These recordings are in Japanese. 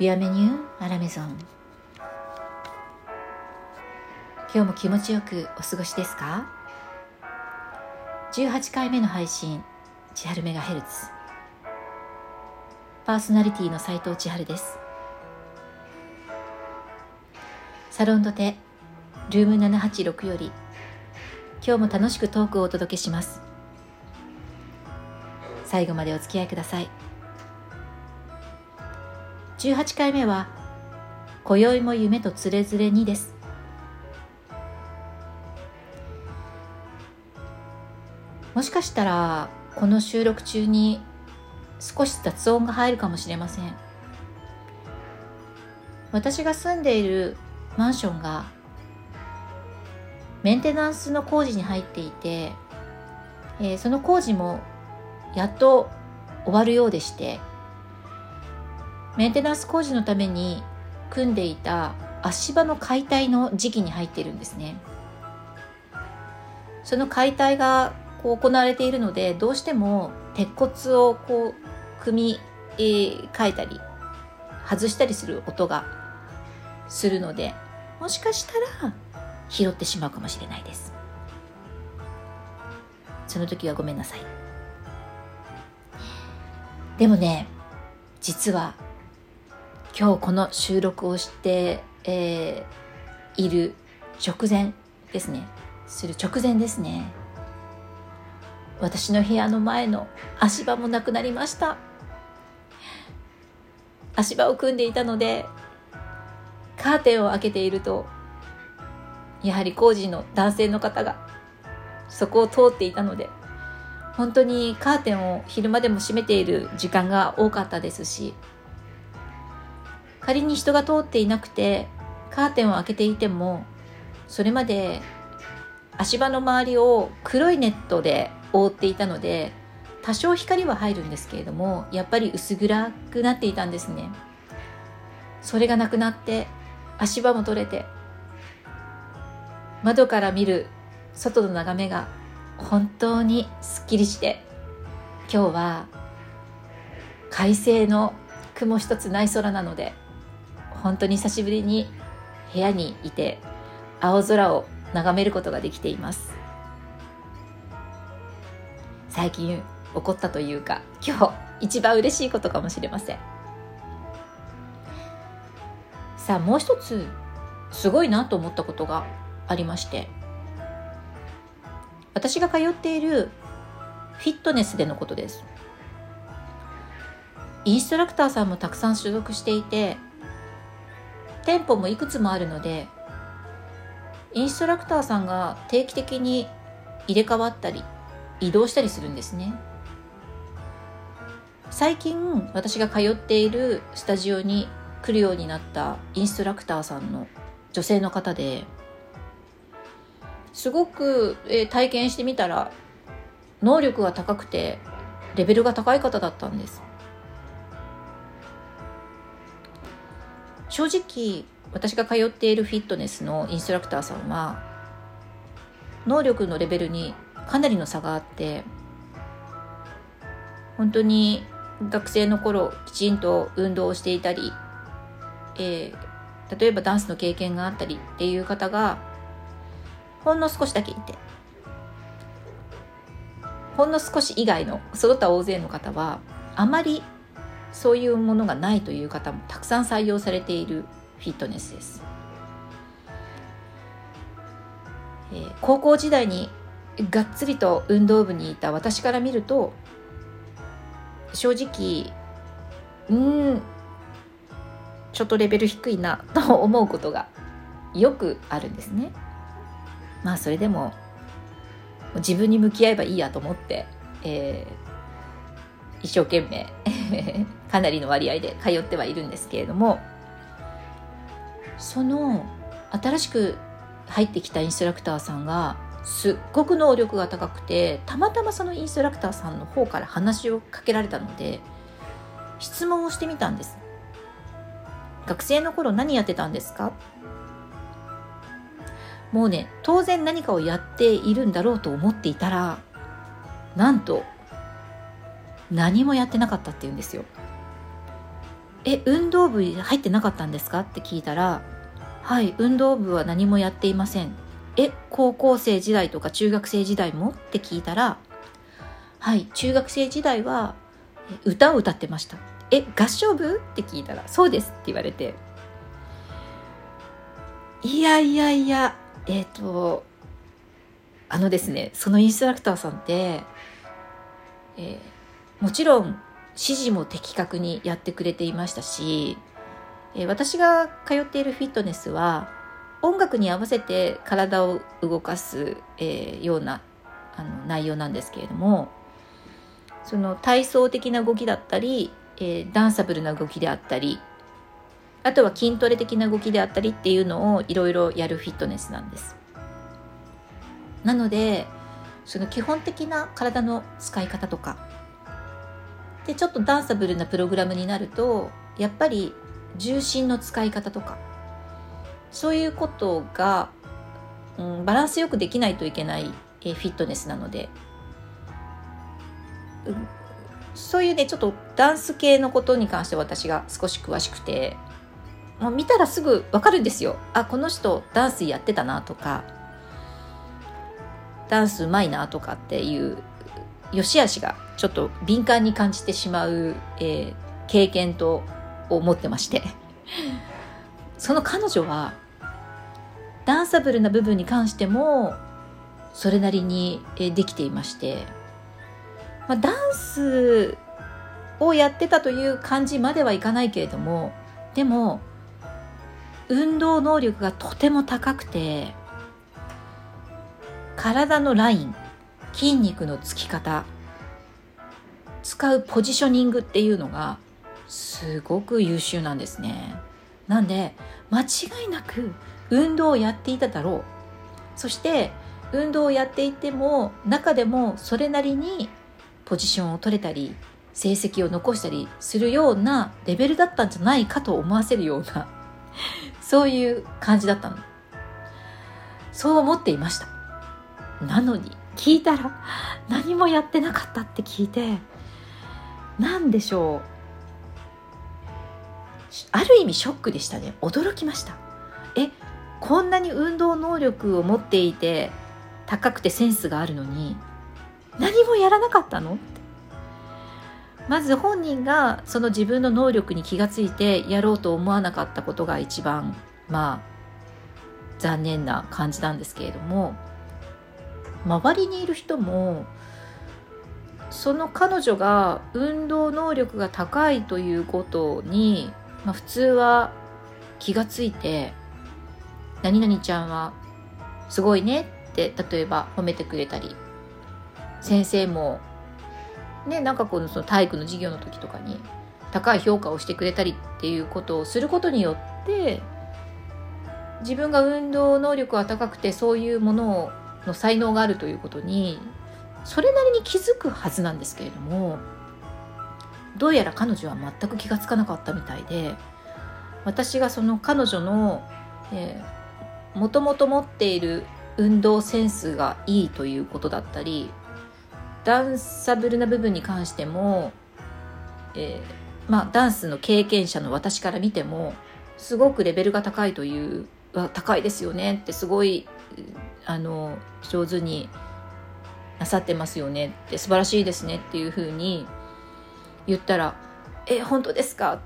ビアメニューアラメゾン。今日も気持ちよくお過ごしですか？18回目の配信千春メガヘルツ。パーソナリティの斉藤千春です。サロンドテルーム786より今日も楽しくトークをお届けします。最後までお付き合いください。18回目は「今宵も夢とつれづれに」です。もしかしたらこの収録中に少し雑音が入るかもしれません。私が住んでいるマンションがメンテナンスの工事に入っていて、えー、その工事もやっと終わるようでしてメンテナンス工事のために組んでいた足場の解体の時期に入っているんですね。その解体がこう行われているのでどうしても鉄骨をこう組み、替えたり外したりする音がするのでもしかしたら拾ってしまうかもしれないです。その時はごめんなさい。でもね実は今日この収録をして、えー、いる直前ですね。する直前ですね。私の部屋の前の足場もなくなりました。足場を組んでいたのでカーテンを開けているとやはり工事の男性の方がそこを通っていたので本当にカーテンを昼間でも閉めている時間が多かったですし仮に人が通っていなくてカーテンを開けていてもそれまで足場の周りを黒いネットで覆っていたので多少光は入るんですけれどもやっぱり薄暗くなっていたんですね。それがなくなって足場も取れて窓から見る外の眺めが本当にすっきりして今日は快晴の雲一つない空なので本当に久しぶりに部屋にいて青空を眺めることができています。最近起こったというか今日一番嬉しいことかもしれません。さあもう一つすごいなと思ったことがありまして。私が通っているフィットネスでのことです。インストラクターさんもたくさん所属していて店舗もいくつもあるのでインストラクターさんが定期的に入れ替わったり移動したりするんですね。最近私が通っているスタジオに来るようになったインストラクターさんの女性の方ですごく、えー、体験してみたら能力が高くてレベルが高い方だったんです。正直私が通っているフィットネスのインストラクターさんは能力のレベルにかなりの差があって本当に学生の頃きちんと運動をしていたり、えー、例えばダンスの経験があったりっていう方がほんの少しだけいてほんの少し以外のその他大勢の方はあまりそういうものがないという方もたくさん採用されているフィットネスです、えー、高校時代にがっつりと運動部にいた私から見ると正直うんちょっとレベル低いな と思うことがよくあるんですね。まあそれでも自分に向き合えばいいやと思って、えー、一生懸命 かなりの割合で通ってはいるんですけれどもその新しく入ってきたインストラクターさんがすっごく能力が高くてたまたまそのインストラクターさんの方から話をかけられたので質問をしてみたんです。学生の頃何やってたんですか？もうね当然何かをやっているんだろうと思っていたらなんと何もやってなかったっていうんですよ「え運動部入ってなかったんですか?」って聞いたら「はい運動部は何もやっていません」え高校生時代とか中学生時代も？って聞いたらはい中学生時代は歌を歌ってました。え合唱部？って聞いたらそうですって言われて。いやいやいやえっ、ー、とあのですねそのインストラクターさんって、えー、もちろん指示も的確にやってくれていましたし、えー、私が通っているフィットネスは音楽に合わせて体を動かす、えー、ようなあの内容なんですけれどもその体操的な動きだったり、えー、ダンサブルな動きであったりあとは筋トレ的な動きであったりっていうのをいろいろやるフィットネスなんです。なのでその基本的な体の使い方とかでちょっとダンサブルなプログラムになるとやっぱり重心の使い方とかそういうことが、うん、バランスよくできないといけない、えフィットネスなので、うん、そういうねちょっとダンス系のことに関して私が少し詳しくてもう見たらすぐ分かるんですよ。あこの人ダンスやってたなとかダンスうまいなとかっていう良し悪しがちょっと敏感に感じてしまう、えー、経験とを持ってまして。その彼女はダンサブルな部分に関してもそれなりにできていまして、まあ、ダンスをやってたという感じまではいかないけれどもでも運動能力がとても高くて体のライン筋肉のつき方使うポジショニングっていうのがすごく優秀なんですね。なんで間違いなく運動をやっていただろう。そして運動をやっていても中でもそれなりにポジションを取れたり成績を残したりするようなレベルだったんじゃないかと思わせるような そういう感じだったの。そう思っていました。なのに聞いたら何もやってなかったって聞いて何でしょう？ある意味ショックでしたね。驚きました。えこんなに運動能力を持っていて高くてセンスがあるのに何もやらなかったの？まず本人がその自分の能力に気がついてやろうと思わなかったことが一番まあ残念な感じなんですけれども周りにいる人もその彼女が運動能力が高いということにまあ、普通は気がついて「何々ちゃんはすごいね」って例えば褒めてくれたり先生もねなんかこのその体育の授業の時とかに高い評価をしてくれたりっていうことをすることによって自分が運動能力が高くてそういうものの才能があるということにそれなりに気づくはずなんですけれどもどうやら彼女は全く気がつかなかったみたいで私がその彼女のもともと持っている運動センスがいいということだったりダンサブルな部分に関しても、えー、まあ、ダンスの経験者の私から見てもすごくレベルが高いという高いですよねってすごいあの上手になさってますよねって素晴らしいですねっていうふうに言ったら「え本当ですか?」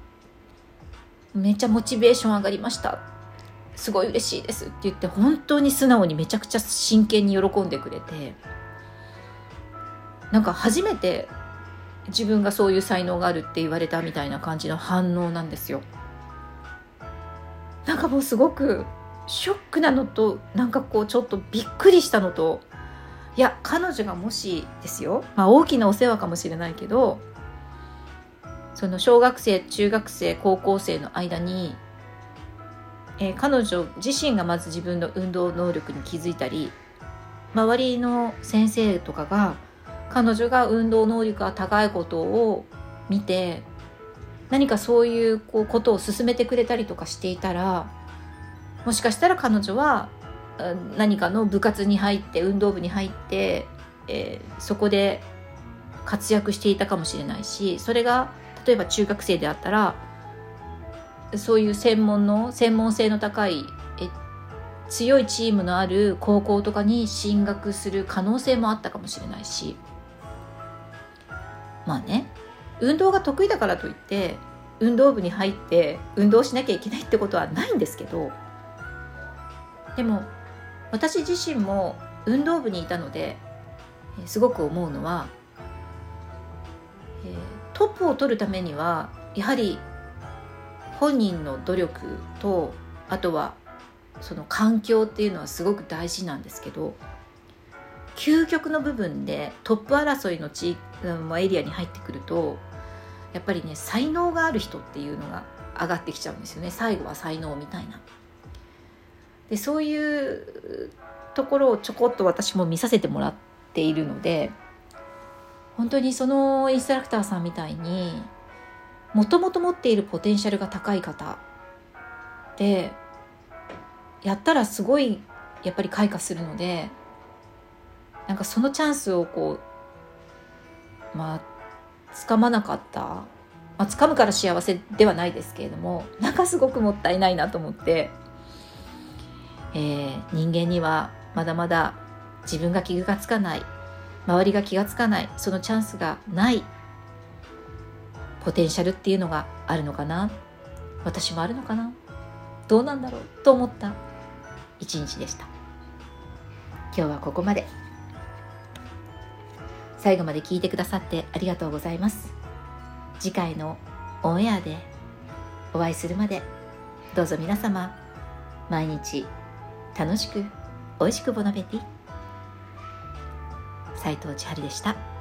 めっちゃモチベーション上がりましたすごい嬉しいですって言って本当に素直にめちゃくちゃ真剣に喜んでくれてなんか初めて自分がそういう才能があるって言われたみたいな感じの反応なんですよなんかもうすごくショックなのとなんかこうちょっとびっくりしたのといや彼女がもしですよ、まあ、大きなお世話かもしれないけどその小学生中学生高校生の間に、えー、彼女自身がまず自分の運動能力に気づいたり周りの先生とかが彼女が運動能力が高いことを見て何かそういうこうことを進めてくれたりとかしていたらもしかしたら彼女は何かの部活に入って運動部に入って、えー、そこで活躍していたかもしれないしそれが例えば中学生であったらそういう専門の専門性の高い強いチームのある高校とかに進学する可能性もあったかもしれないし。まあね。運動が得意だからといって運動部に入って運動しなきゃいけないってことはないんですけどでも私自身も運動部にいたのですごく思うのは、え、トップを取るためにはやはり本人の努力とあとはその環境っていうのはすごく大事なんですけど究極の部分でトップ争いの地エリアに入ってくるとやっぱりね才能がある人っていうのが上がってきちゃうんですよね最後は才能みたいな。でそういうところをちょこっと私も見させてもらっているので本当にそのインストラクターさんみたいにもともと持っているポテンシャルが高い方でやったらすごいやっぱり開花するのでなんかそのチャンスをこうまあ掴まなかった、まあ、掴むから幸せではないですけれどもなんかすごくもったいないなと思って、えー、人間にはまだまだ自分が気がつかない周りが気がつかないそのチャンスがないポテンシャルっていうのがあるのかな？私もあるのかな？どうなんだろう？と思った一日でした。今日はここまで。最後まで聞いてくださってありがとうございます。次回のオンエアでお会いするまでどうぞ皆様毎日楽しく美味しくボナベティ斉藤千春でした。